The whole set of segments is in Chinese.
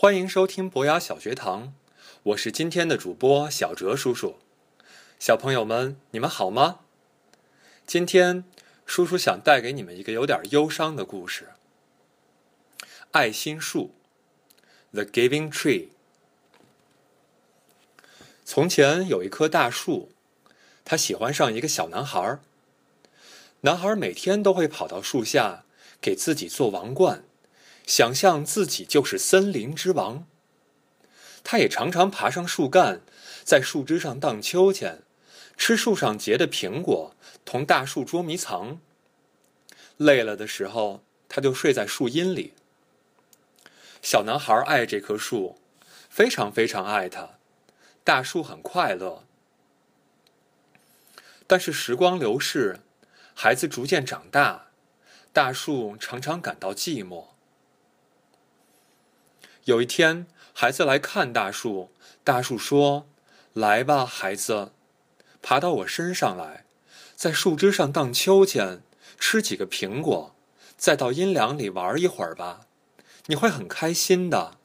欢迎收听博雅小学堂，我是今天的主播小哲叔叔。小朋友们，你们好吗？今天叔叔想带给你们一个有点忧伤的故事——爱心树 （The Giving Tree）。从前有一棵大树，它喜欢上一个小男孩。男孩每天都会跑到树下，给自己做王冠。想象自己就是森林之王。他也常常爬上树干，在树枝上荡秋千，吃树上结的苹果，同大树捉迷藏。累了的时候，他就睡在树荫里。小男孩爱这棵树，非常非常爱它。大树很快乐。但是时光流逝，孩子逐渐长大，大树常常感到寂寞。有一天，孩子来看大树。大树说：“来吧，孩子，爬到我身上来，在树枝上荡秋千，吃几个苹果，再到阴凉里玩一会儿吧，你会很开心的。”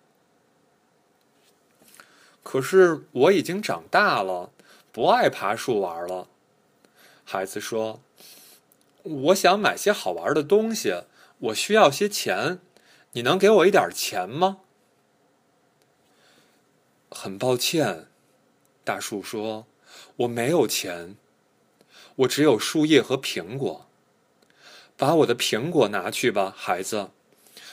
可是我已经长大了，不爱爬树玩了。孩子说：“我想买些好玩的东西，我需要些钱，你能给我一点钱吗？”很抱歉，大树说：“我没有钱，我只有树叶和苹果。把我的苹果拿去吧，孩子，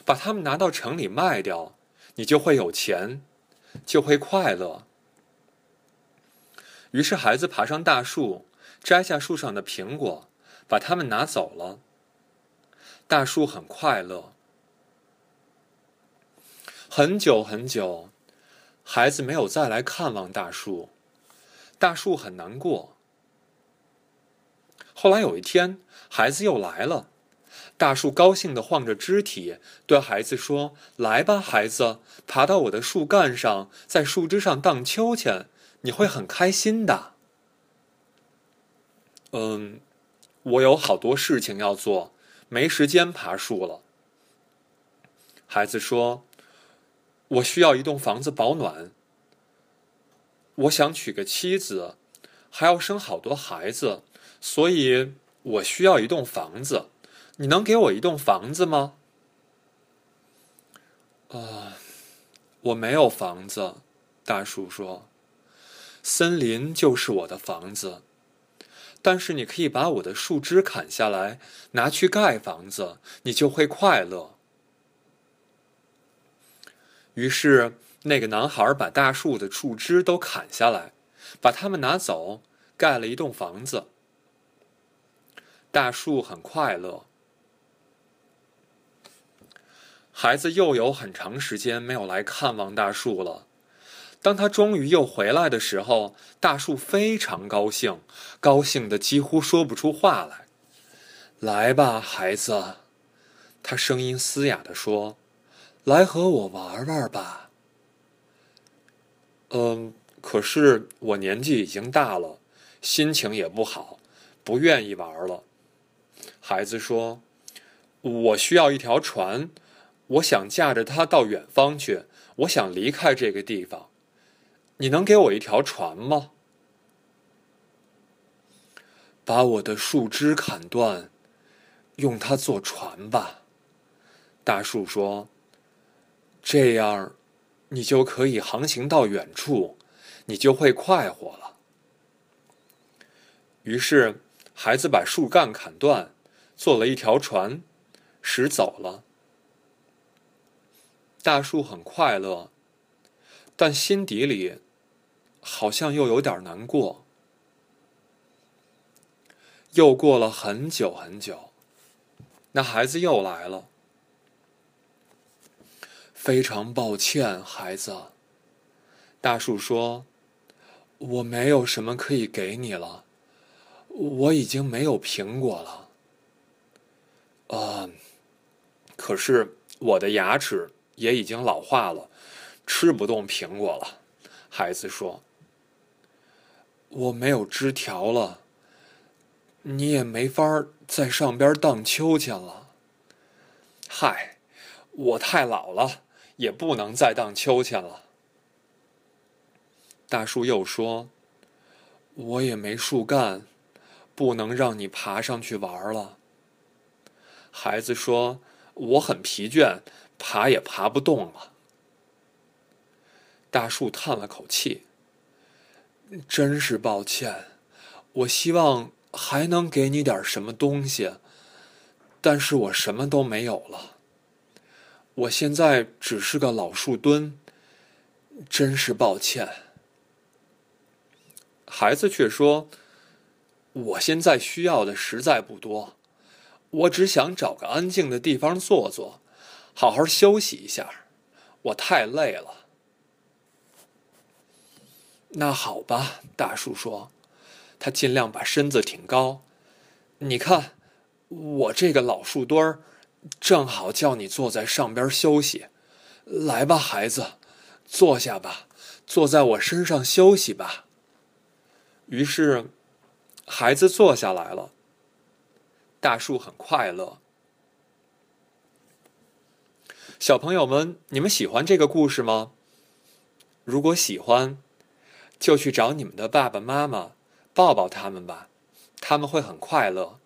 把它们拿到城里卖掉，你就会有钱，就会快乐。”于是，孩子爬上大树，摘下树上的苹果，把它们拿走了。大树很快乐。很久很久。孩子没有再来看望大树，大树很难过。后来有一天，孩子又来了，大树高兴地晃着肢体，对孩子说：“来吧，孩子，爬到我的树干上，在树枝上荡秋千，你会很开心的。”嗯，我有好多事情要做，没时间爬树了。孩子说。我需要一栋房子保暖。我想娶个妻子，还要生好多孩子，所以我需要一栋房子。你能给我一栋房子吗？啊，我没有房子。大树说：“森林就是我的房子，但是你可以把我的树枝砍下来，拿去盖房子，你就会快乐。”于是，那个男孩把大树的树枝都砍下来，把它们拿走，盖了一栋房子。大树很快乐。孩子又有很长时间没有来看望大树了。当他终于又回来的时候，大树非常高兴，高兴的几乎说不出话来。来吧，孩子，他声音嘶哑的说。来和我玩玩吧。嗯，可是我年纪已经大了，心情也不好，不愿意玩了。孩子说：“我需要一条船，我想驾着它到远方去，我想离开这个地方。你能给我一条船吗？”把我的树枝砍断，用它做船吧。大树说。这样，你就可以航行到远处，你就会快活了。于是，孩子把树干砍断，做了一条船，驶走了。大树很快乐，但心底里好像又有点难过。又过了很久很久，那孩子又来了。非常抱歉，孩子。大树说：“我没有什么可以给你了，我已经没有苹果了。啊，可是我的牙齿也已经老化了，吃不动苹果了。”孩子说：“我没有枝条了，你也没法在上边荡秋千了。”嗨，我太老了。也不能再荡秋千了。大树又说：“我也没树干，不能让你爬上去玩了。”孩子说：“我很疲倦，爬也爬不动了。”大树叹了口气：“真是抱歉，我希望还能给你点什么东西，但是我什么都没有了。我现在只是个老树墩，真是抱歉。”孩子却说：“我现在需要的实在不多，我只想找个安静的地方坐坐，好好休息一下。我太累了。”那好吧，大树说，他尽量把身子挺高。你看，我这个老树墩儿，正好叫你坐在上边休息。来吧，孩子，坐下吧，坐在我身上休息吧。于是，孩子坐下来了。大树很快乐。小朋友们，你们喜欢这个故事吗？如果喜欢，就去找你们的爸爸妈妈，抱抱他们吧，他们会很快乐。